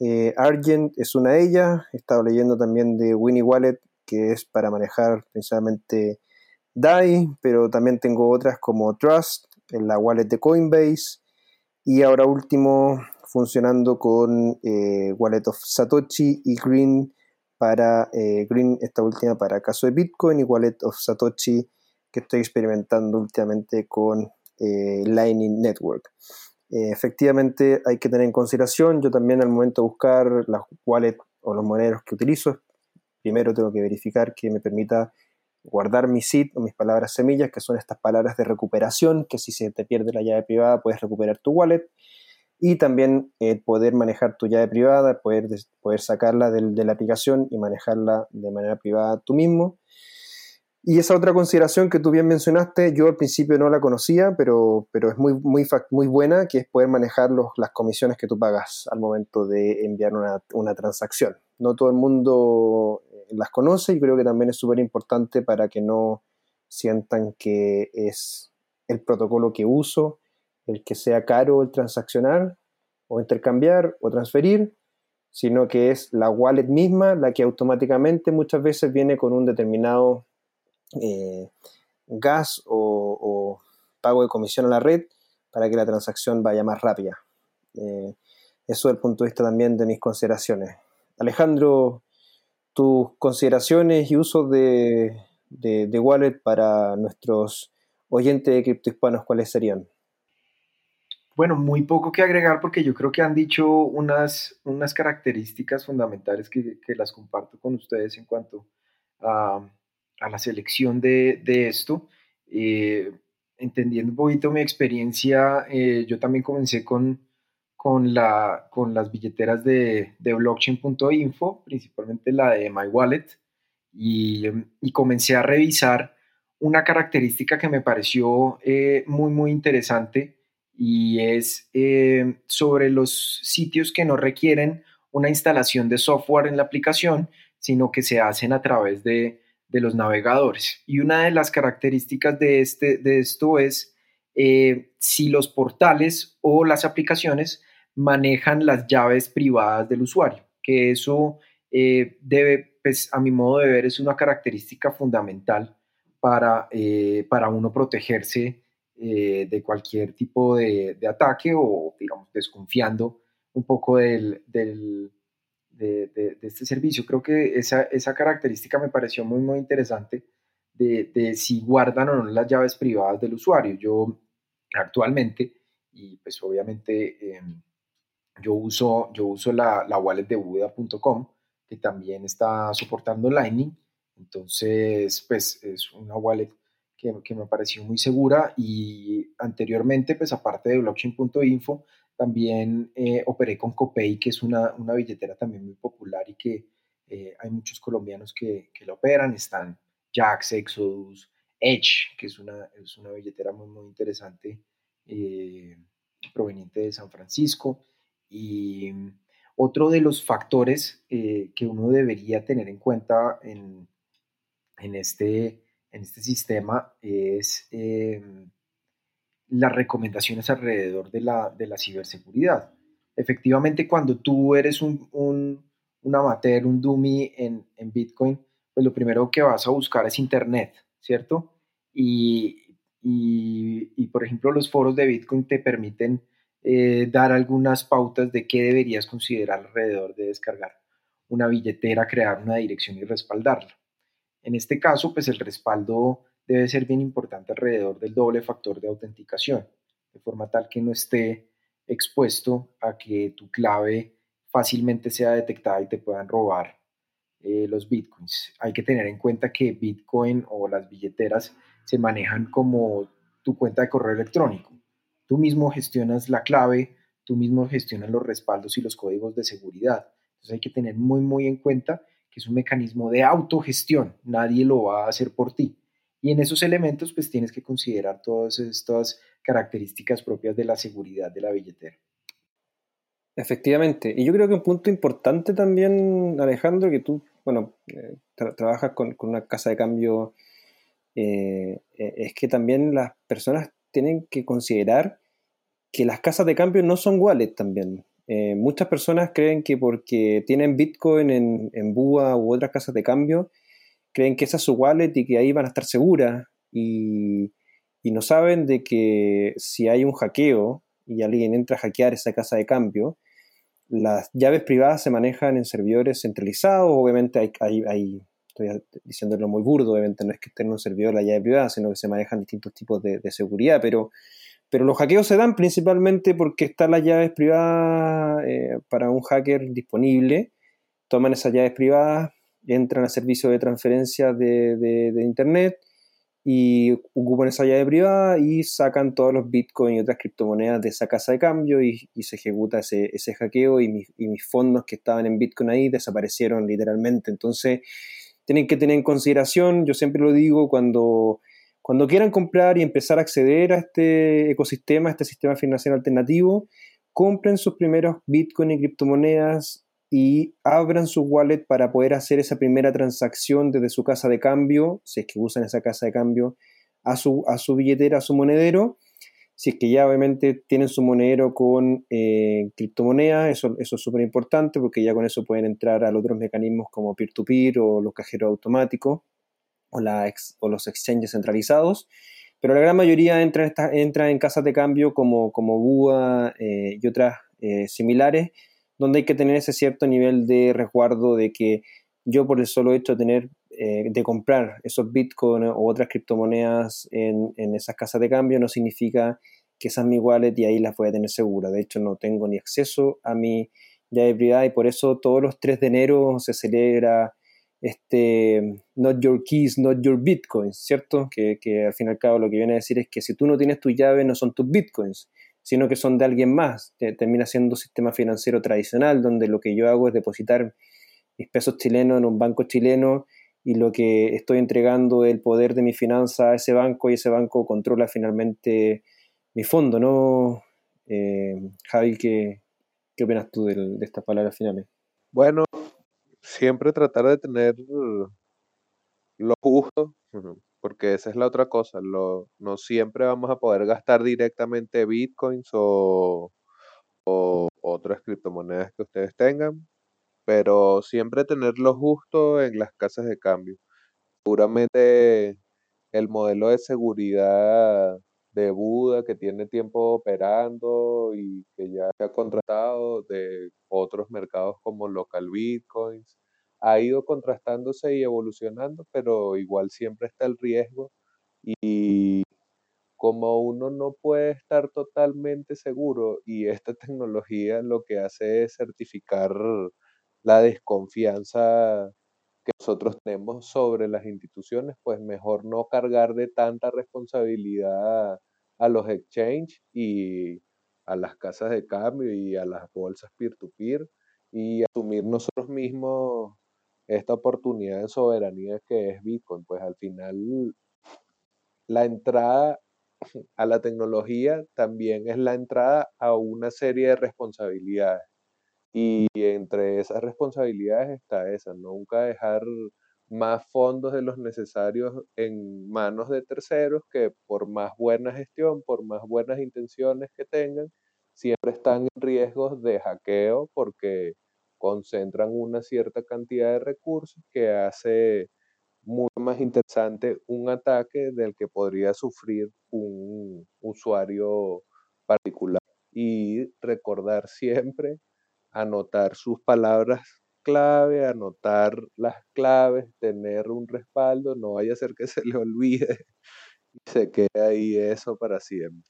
Eh, Argent es una de ellas. He estado leyendo también de Winnie Wallet, que es para manejar principalmente DAI, pero también tengo otras como Trust, en la wallet de Coinbase, y ahora último funcionando con eh, Wallet of Satoshi y Green para eh, Green, esta última para caso de Bitcoin y Wallet of Satoshi que estoy experimentando últimamente con eh, Lightning Network. efectivamente hay que tener en consideración, yo también al momento de buscar las wallets o los moneros que utilizo, primero tengo que verificar que me permita guardar mi seed o mis palabras semillas, que son estas palabras de recuperación, que si se te pierde la llave privada puedes recuperar tu wallet. Y también eh, poder manejar tu llave privada, poder, poder sacarla de la aplicación y manejarla de manera privada tú mismo. Y esa otra consideración que tú bien mencionaste, yo al principio no la conocía, pero, pero es muy, muy, muy buena, que es poder manejar los, las comisiones que tú pagas al momento de enviar una, una transacción. No todo el mundo las conoce y creo que también es súper importante para que no sientan que es el protocolo que uso, el que sea caro el transaccionar o intercambiar o transferir, sino que es la wallet misma la que automáticamente muchas veces viene con un determinado eh, gas o, pago de comisión a la red para que la transacción vaya más rápida. Eh, eso desde el punto de vista también de mis consideraciones. Alejandro, tus consideraciones y usos de, de, wallet para nuestros oyentes de criptohispanos, ¿cuáles serían? Bueno, muy poco que agregar porque yo creo que han dicho unas, unas características fundamentales que, las comparto con ustedes en cuanto a, la selección de, esto. Eh, entendiendo un poquito mi experiencia, eh, yo también comencé con, con, la, con las billeteras de, de blockchain.info, principalmente la de MyWallet, y, y comencé a revisar una característica que me pareció eh, muy, muy interesante y es eh, sobre los sitios que no requieren una instalación de software en la aplicación, sino que se hacen a través de, los navegadores. Y una de las características de, este, de esto es eh, si los portales o las aplicaciones manejan las llaves privadas del usuario, que eso eh, debe, pues a mi modo de ver, es una característica fundamental para, para uno protegerse eh, de cualquier tipo de, ataque o, digamos, desconfiando un poco del, de, este servicio. Creo que esa, esa, característica me pareció muy, muy interesante de, si guardan o no las llaves privadas del usuario. Yo actualmente, y pues obviamente em, yo, uso, yo uso la, la wallet de Buda.com, que también está soportando Lightning. Entonces, pues es una wallet que, me pareció muy segura y anteriormente, pues aparte de blockchain.info, también eh, operé con Copay, que es una, una, billetera también muy popular y que eh, hay muchos colombianos que, que, la operan. Están Jax, Exodus, Edge, que es una, es una billetera muy, muy interesante eh, proveniente de San Francisco. Y otro de los factores que uno debería tener en cuenta en, en este en este sistema es em, las recomendaciones alrededor de la, de la, ciberseguridad. Efectivamente, cuando tú eres un, un, amateur, un dummy en, en, Bitcoin, pues lo primero que vas a buscar es Internet, ¿cierto? Y, y por ejemplo, los foros de Bitcoin te permiten eh, dar algunas pautas de qué deberías considerar alrededor de descargar una billetera, crear una dirección y respaldarla. En este caso, pues el respaldo debe ser bien importante alrededor del doble factor de autenticación, de forma tal que no esté expuesto a que tu clave fácilmente sea detectada y te puedan robar eh, los bitcoins. Hay que tener en cuenta que Bitcoin o las billeteras se manejan como tu cuenta de correo electrónico. Tú mismo gestionas la clave, tú mismo gestionas los respaldos y los códigos de seguridad. Entonces hay que tener muy, muy en cuenta que es un mecanismo de autogestión, nadie lo va a hacer por ti. Y en esos elementos pues tienes que considerar todas estas características propias de la seguridad de la billetera. Efectivamente, y yo creo que un punto importante también, Alejandro, que tú, bueno, eh, trabajas con, una casa de cambio, eh, eh, es que también las personas tienen que considerar que las casas de cambio no son wallet también. Eh, muchas personas creen que porque tienen Bitcoin en, en BUA u otras casas de cambio, creen que esa es su wallet y que ahí van a estar seguras y, no saben de que si hay un hackeo y alguien entra a hackear esa casa de cambio, las llaves privadas se manejan en servidores centralizados, obviamente hay, estoy diciéndolo muy burdo, obviamente no es que esté en un servidor la llave privada, sino que se manejan distintos tipos de, de seguridad, pero pero los hackeos se dan principalmente porque están las llaves privadas eh, para un hacker disponible. Toman esas llaves privadas, entran al servicio de transferencia de, Internet y ocupan esa llave privada y sacan todos los bitcoins y otras criptomonedas de esa casa de cambio y, se ejecuta ese, hackeo y, y, mis fondos que estaban en bitcoin ahí desaparecieron literalmente. Entonces, tienen que tener en consideración, yo siempre lo digo, cuando cuando quieran comprar y empezar a acceder a este ecosistema, a este sistema financiero alternativo, compren sus primeros Bitcoin y criptomonedas y abran su wallet para poder hacer esa primera transacción desde su casa de cambio, si es que usan esa casa de cambio, a su, a su billetera, a su monedero. Si es que ya obviamente tienen su monedero con eh, criptomonedas, eso, eso es súper importante porque ya con eso pueden entrar a otros mecanismos como peer-to-peer o los cajeros automáticos o, la o los exchanges centralizados. Pero la gran mayoría entra en, entra en casas de cambio como, como BUA eh, y otras eh, similares, donde hay que tener ese cierto nivel de resguardo de que yo por el solo hecho de tener eh, de comprar esos bitcoins o otras criptomonedas en, en, esas casas de cambio no significa que esas mi wallet y ahí las voy a tener segura. De hecho, no tengo ni acceso a mi llave privada y por eso todos los 3 de enero se celebra este Not Your Keys, Not Your Bitcoins, ¿cierto? Que, que al fin y al cabo lo que viene a decir es que si tú no tienes tu llave no son tus bitcoins, sino que son de alguien más. Termina siendo un sistema financiero tradicional donde lo que yo hago es depositar mis pesos chilenos en un banco chileno y lo que estoy entregando el poder de mi finanza a ese banco y ese banco controla finalmente mi fondo, ¿no? Eh, Javi, ¿qué, ¿qué opinas tú de, de estas palabras finales? Bueno, siempre tratar de tener lo justo, porque esa es la otra cosa, lo, no siempre vamos a poder gastar directamente bitcoins o, o otras criptomonedas que ustedes tengan, pero siempre tener lo justo en las casas de cambio. Seguramente el modelo de seguridad de Buda que tiene tiempo operando y que ya se ha contratado de otros mercados como local bitcoins, ha ido contrastándose y evolucionando, pero igual siempre está el riesgo y como uno no puede estar totalmente seguro y esta *laughs* tecnología lo que hace es certificar la desconfianza que nosotros tenemos sobre las instituciones, pues mejor no cargar de tanta responsabilidad a los exchange y a las casas de cambio y a las bolsas peer-to-peer y asumir nosotros mismos esta oportunidad de soberanía que es Bitcoin. Pues al final la entrada a la tecnología también es la entrada a una serie de responsabilidades. Y entre esas responsabilidades está esa, nunca dejar más fondos de los necesarios en manos de terceros que por más buena gestión, por más buenas intenciones que tengan, siempre están en riesgos de hackeo porque concentran una cierta cantidad de recursos que hace mucho más interesante un ataque del que podría sufrir un usuario particular. Y recordar siempre anotar sus palabras clave, anotar las claves, tener un respaldo, no vaya a ser que *laughs* se le olvide y se quede ahí eso para siempre.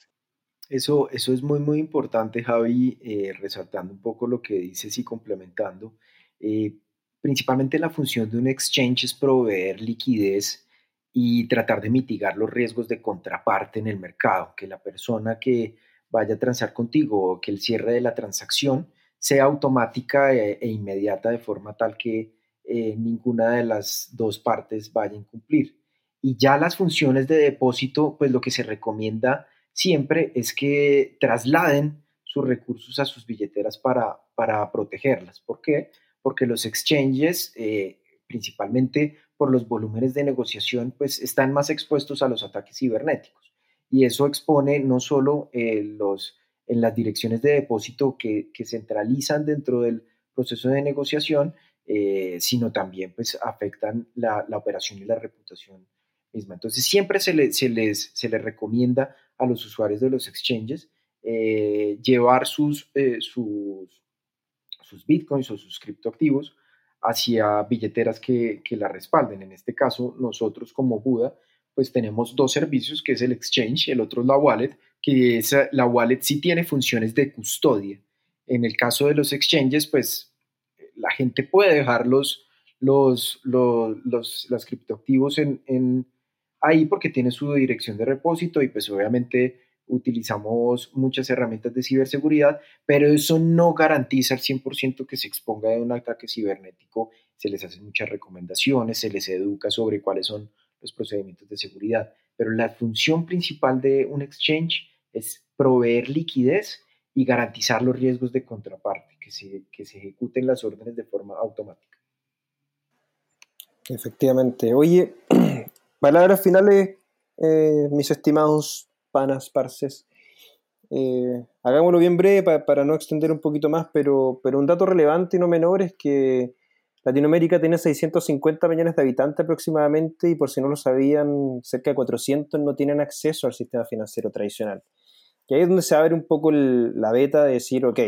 Eso, eso es muy, muy importante, Javi, eh, resaltando un poco lo que dices y complementando. Eh, principalmente la función de un exchange es proveer liquidez y tratar de mitigar los riesgos de contraparte en el mercado, que la persona que vaya a transar contigo o que el cierre de la transacción sea automática e, e, inmediata de forma tal que eh, ninguna de las dos partes vaya a incumplir. Y ya las funciones de depósito, pues lo que se recomienda siempre es que trasladen sus recursos a sus billeteras para, para protegerlas. ¿Por qué? Porque los exchanges, eh, principalmente por los volúmenes de negociación, pues están más expuestos a los ataques cibernéticos. Y eso expone no solo eh, los en las direcciones de depósito que, que centralizan dentro del proceso de negociación, eh, sino también pues afectan la, la, operación y la reputación misma. Entonces siempre se, le, se, les, se les recomienda a los usuarios de los exchanges eh, llevar sus, eh, sus, sus bitcoins o sus criptoactivos hacia billeteras que, que la respalden. En este caso, nosotros como Buda, pues tenemos dos servicios, que es el exchange, el otro es la wallet, que esa, la wallet sí tiene funciones de custodia. En el caso de los exchanges, pues la gente puede dejar los, los, los, los, criptoactivos en, en, ahí porque tiene su dirección de repósito y pues obviamente utilizamos muchas herramientas de ciberseguridad, pero eso no garantiza al 100% que se exponga a un ataque cibernético. Se les hacen muchas recomendaciones, se les educa sobre cuáles son los procedimientos de seguridad, pero la función principal de un exchange es proveer liquidez y garantizar los riesgos de contraparte, que se, que se ejecuten las órdenes de forma automática. Efectivamente. Oye, *clears throat* palabras finales, eh, mis estimados panas, parces. Eh, hagámoslo bien breve para no extender un poquito más, pero, pero un dato relevante y no menor es que Latinoamérica tiene 650 millones de habitantes aproximadamente y por si no lo sabían, cerca de 400 no tienen acceso al sistema financiero tradicional. Y ahí es donde se abre un poco la beta de decir, ok,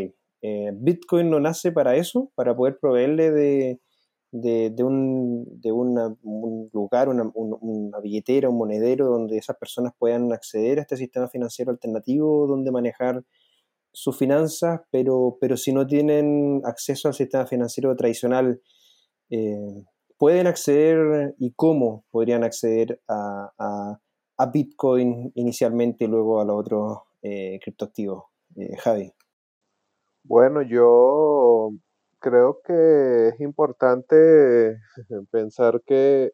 eh, Bitcoin no nace para eso, para poder proveerle de, de, un, de un lugar, una, una, billetera, un monedero donde esas personas puedan acceder a este sistema financiero alternativo, donde manejar sus finanzas, pero, pero si no tienen acceso al sistema financiero tradicional, eh, pueden acceder y cómo podrían acceder a, a, Bitcoin inicialmente y luego a los otros eh, criptoactivos. Eh, Javi. Bueno, yo creo que es importante *laughs* pensar que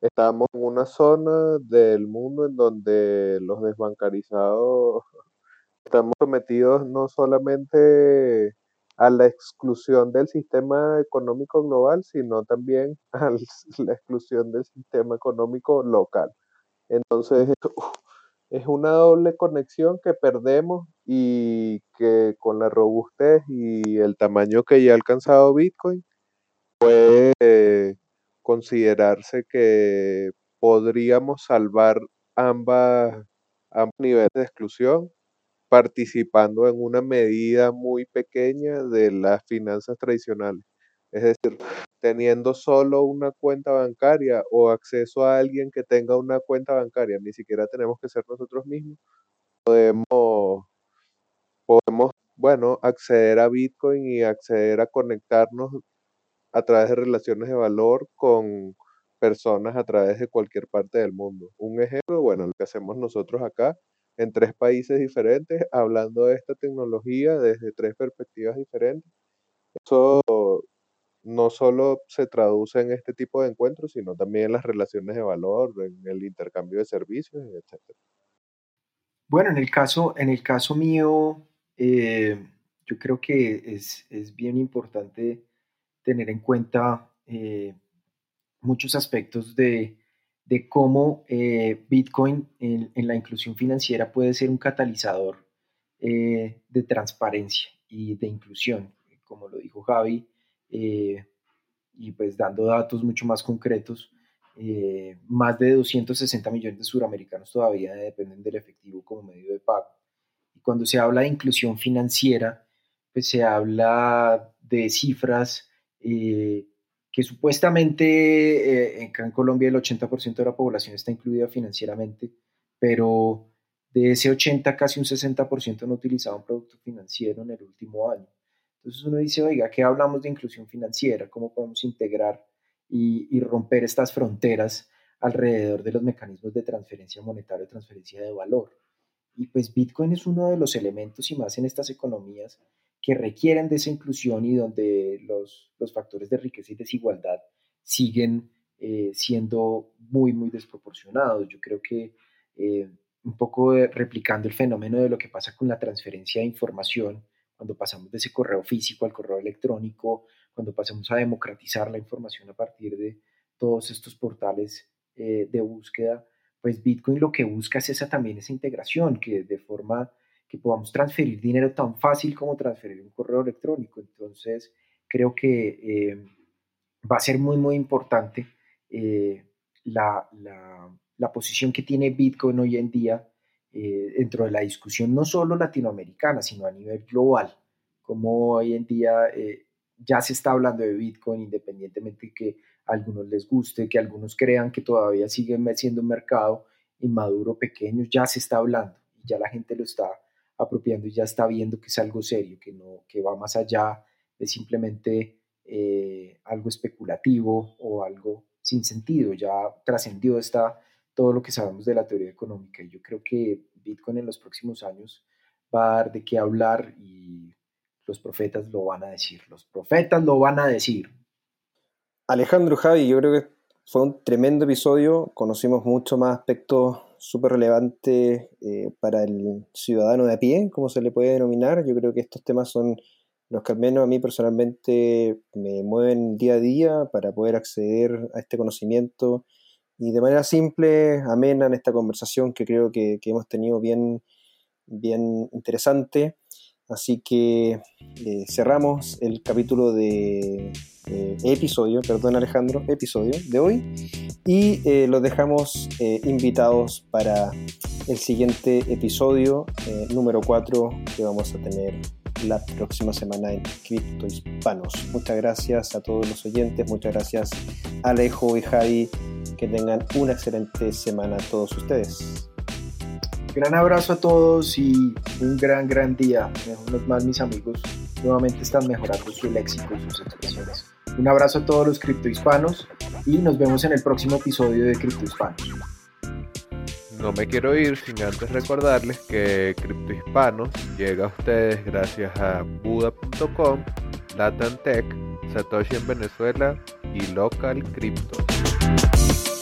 estamos en una zona del mundo en donde los desbancarizados *laughs* estamos sometidos no solamente a la exclusión del sistema económico global, sino también *laughs* a la exclusión del sistema económico local. Entonces, es una doble conexión que perdemos y que con la robustez y el tamaño que ya ha alcanzado Bitcoin, puede considerarse que podríamos salvar ambas, ambos niveles de exclusión participando en una medida muy pequeña de las finanzas tradicionales. Es decir, teniendo solo una cuenta bancaria o acceso a alguien que tenga una cuenta bancaria, ni siquiera tenemos que ser nosotros mismos, podemos, podemos bueno, acceder a Bitcoin y acceder a conectarnos a través de relaciones de valor con personas a través de cualquier parte del mundo. Un ejemplo, bueno, lo que hacemos nosotros acá en tres países diferentes, hablando de esta tecnología desde tres perspectivas diferentes. Eso no solo se traduce en este tipo de encuentros, sino también en las relaciones de valor, en el intercambio de servicios, etc. Bueno, en el caso, en el caso mío, eh, yo creo que es, es, bien importante tener en cuenta eh, muchos aspectos de, de cómo eh, Bitcoin en, en, la inclusión financiera puede ser un catalizador de transparencia y de inclusión. Como lo dijo Javi, eh, y pues dando datos mucho más concretos, eh, más de 260 millones de suramericanos todavía dependen del efectivo como medio de pago. Y cuando se habla de inclusión financiera, pues se habla de cifras eh, que supuestamente en Colombia el 80% de la población está incluida financieramente, pero de ese 80 casi un 60% no utilizado un producto financiero en el último año. Entonces uno dice, oiga, ¿qué hablamos de inclusión financiera? ¿Cómo podemos integrar y, romper estas fronteras alrededor de los mecanismos de transferencia monetaria, transferencia de valor? Y pues Bitcoin es uno de los elementos y más en estas economías que requieren de esa inclusión y donde los, los factores de riqueza y desigualdad siguen eh, siendo muy, muy desproporcionados. Yo creo que eh, un poco replicando el fenómeno de lo que pasa con la transferencia de información, cuando pasamos de ese correo físico al correo electrónico, cuando pasamos a democratizar la información a partir de todos estos portales eh, de búsqueda, pues Bitcoin lo que busca es esa también esa integración, que de forma que podamos transferir dinero tan fácil como transferir un correo electrónico. Entonces, creo que eh, va a ser muy, muy importante eh, la, la, la, posición que tiene Bitcoin hoy en día eh, dentro de la discusión no solo latinoamericana, sino a nivel global, como hoy en día eh, ya se está hablando de Bitcoin, independientemente que a algunos les guste, que algunos crean que todavía sigue siendo un mercado inmaduro, pequeño, ya se está hablando. Y ya la gente lo está apropiando y ya está viendo que es algo serio, que, no, que va más allá de simplemente eh, algo especulativo o algo sin sentido, ya trascendió esta todo lo que sabemos de la teoría económica. Yo creo que Bitcoin en los próximos años va a dar de qué hablar y los profetas lo van a decir. Los profetas lo van a decir. Alejandro Javi, yo creo que fue un tremendo episodio. Conocimos mucho más aspectos súper relevantes eh, para el ciudadano de a pie, como se le puede denominar. Yo creo que estos temas son los que al menos a mí personalmente me mueven día a día para poder acceder a este conocimiento y de manera simple, amena en esta conversación que creo que, hemos tenido bien, bien interesante. Así que eh, cerramos el capítulo de eh, episodio, perdón Alejandro, episodio de hoy y eh, los dejamos invitados para el siguiente episodio número 4 que vamos a tener la próxima semana en Cripto Hispanos. Muchas gracias a todos los oyentes, muchas gracias Alejo y Javi, que tengan una excelente semana a todos ustedes. Gran abrazo a todos y un gran, gran día. Menos mal mis amigos nuevamente están mejorando su léxico y sus expresiones. Un abrazo a todos los criptohispanos y nos vemos en el próximo episodio de Cripto Hispanos. No me quiero ir sin antes recordarles que Cripto Hispanos llega a ustedes gracias a Buda.com, Latam Tech, Satoshi en Venezuela y Local Crypto. thank you